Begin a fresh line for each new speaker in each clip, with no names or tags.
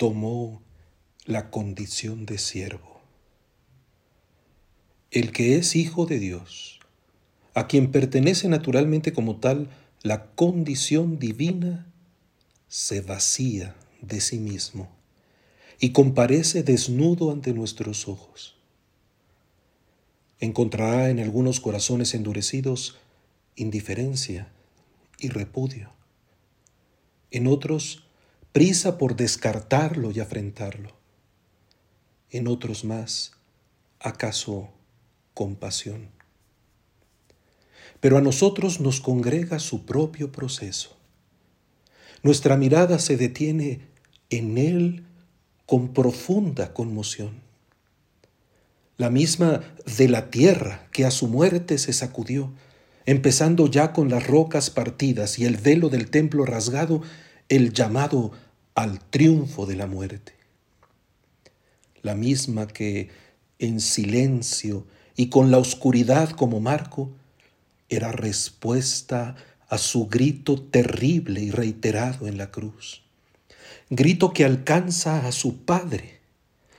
tomó la condición de siervo. El que es hijo de Dios, a quien pertenece naturalmente como tal la condición divina, se vacía de sí mismo y comparece desnudo ante nuestros ojos. Encontrará en algunos corazones endurecidos indiferencia y repudio. En otros, prisa por descartarlo y afrentarlo. En otros más, acaso compasión. Pero a nosotros nos congrega su propio proceso. Nuestra mirada se detiene en Él con profunda conmoción. La misma de la tierra que a su muerte se sacudió, empezando ya con las rocas partidas y el velo del templo rasgado, el llamado al triunfo de la muerte. La misma que, en silencio y con la oscuridad como marco, era respuesta a su grito terrible y reiterado en la cruz. Grito que alcanza a su Padre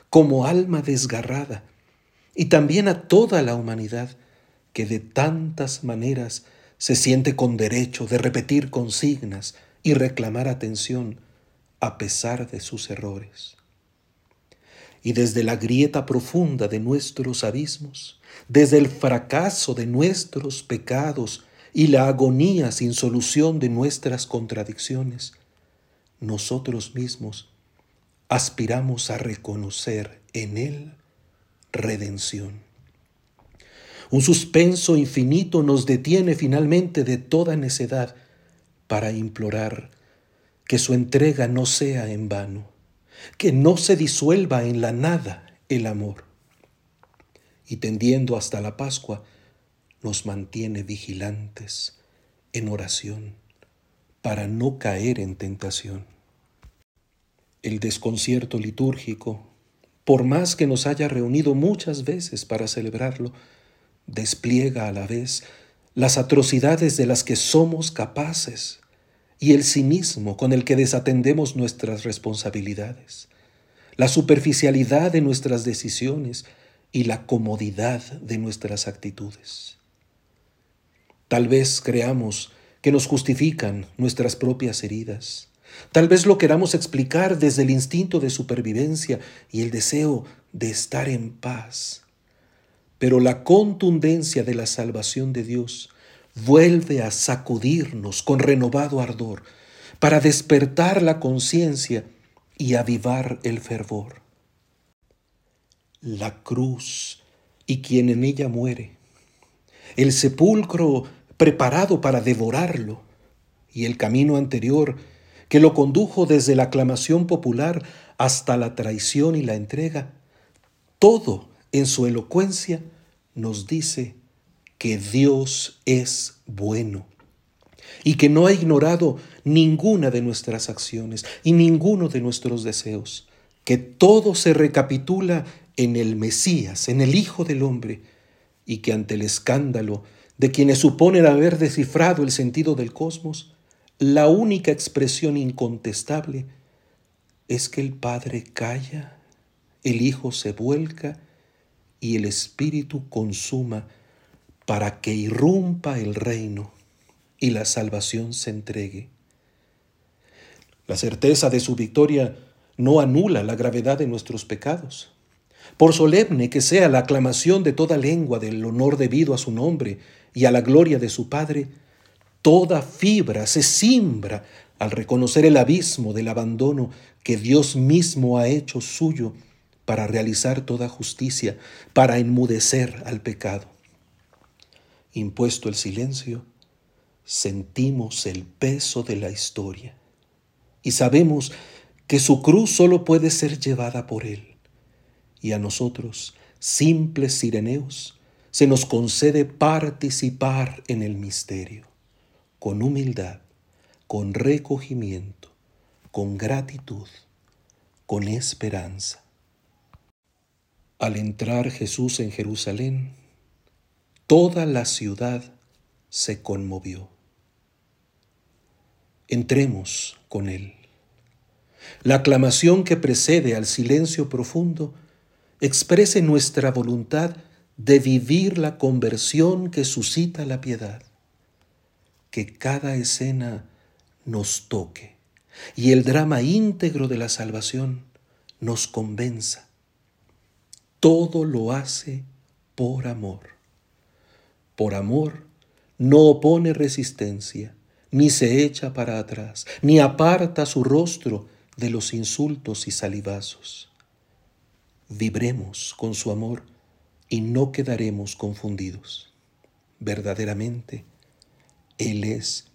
como alma desgarrada y también a toda la humanidad que de tantas maneras se siente con derecho de repetir consignas y reclamar atención a pesar de sus errores. Y desde la grieta profunda de nuestros abismos, desde el fracaso de nuestros pecados y la agonía sin solución de nuestras contradicciones, nosotros mismos aspiramos a reconocer en Él redención. Un suspenso infinito nos detiene finalmente de toda necedad para implorar que su entrega no sea en vano, que no se disuelva en la nada el amor. Y tendiendo hasta la Pascua, nos mantiene vigilantes en oración para no caer en tentación. El desconcierto litúrgico por más que nos haya reunido muchas veces para celebrarlo, despliega a la vez las atrocidades de las que somos capaces y el cinismo con el que desatendemos nuestras responsabilidades, la superficialidad de nuestras decisiones y la comodidad de nuestras actitudes. Tal vez creamos que nos justifican nuestras propias heridas, Tal vez lo queramos explicar desde el instinto de supervivencia y el deseo de estar en paz. Pero la contundencia de la salvación de Dios vuelve a sacudirnos con renovado ardor para despertar la conciencia y avivar el fervor. La cruz y quien en ella muere, el sepulcro preparado para devorarlo y el camino anterior que lo condujo desde la aclamación popular hasta la traición y la entrega, todo en su elocuencia nos dice que Dios es bueno y que no ha ignorado ninguna de nuestras acciones y ninguno de nuestros deseos, que todo se recapitula en el Mesías, en el Hijo del Hombre, y que ante el escándalo de quienes suponen haber descifrado el sentido del cosmos, la única expresión incontestable es que el Padre calla, el Hijo se vuelca y el Espíritu consuma para que irrumpa el reino y la salvación se entregue. La certeza de su victoria no anula la gravedad de nuestros pecados. Por solemne que sea la aclamación de toda lengua del honor debido a su nombre y a la gloria de su Padre, Toda fibra se simbra al reconocer el abismo del abandono que Dios mismo ha hecho suyo para realizar toda justicia, para enmudecer al pecado. Impuesto el silencio, sentimos el peso de la historia y sabemos que su cruz solo puede ser llevada por Él. Y a nosotros, simples sireneos, se nos concede participar en el misterio con humildad, con recogimiento, con gratitud, con esperanza. Al entrar Jesús en Jerusalén, toda la ciudad se conmovió. Entremos con Él. la aclamación que precede al silencio profundo, exprese nuestra voluntad de vivir la conversión que suscita la piedad. Que cada escena nos toque y el drama íntegro de la salvación nos convenza. Todo lo hace por amor. Por amor no opone resistencia, ni se echa para atrás, ni aparta su rostro de los insultos y salivazos. Vibremos con su amor y no quedaremos confundidos. Verdaderamente, Él es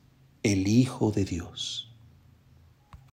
el Hijo de Dios.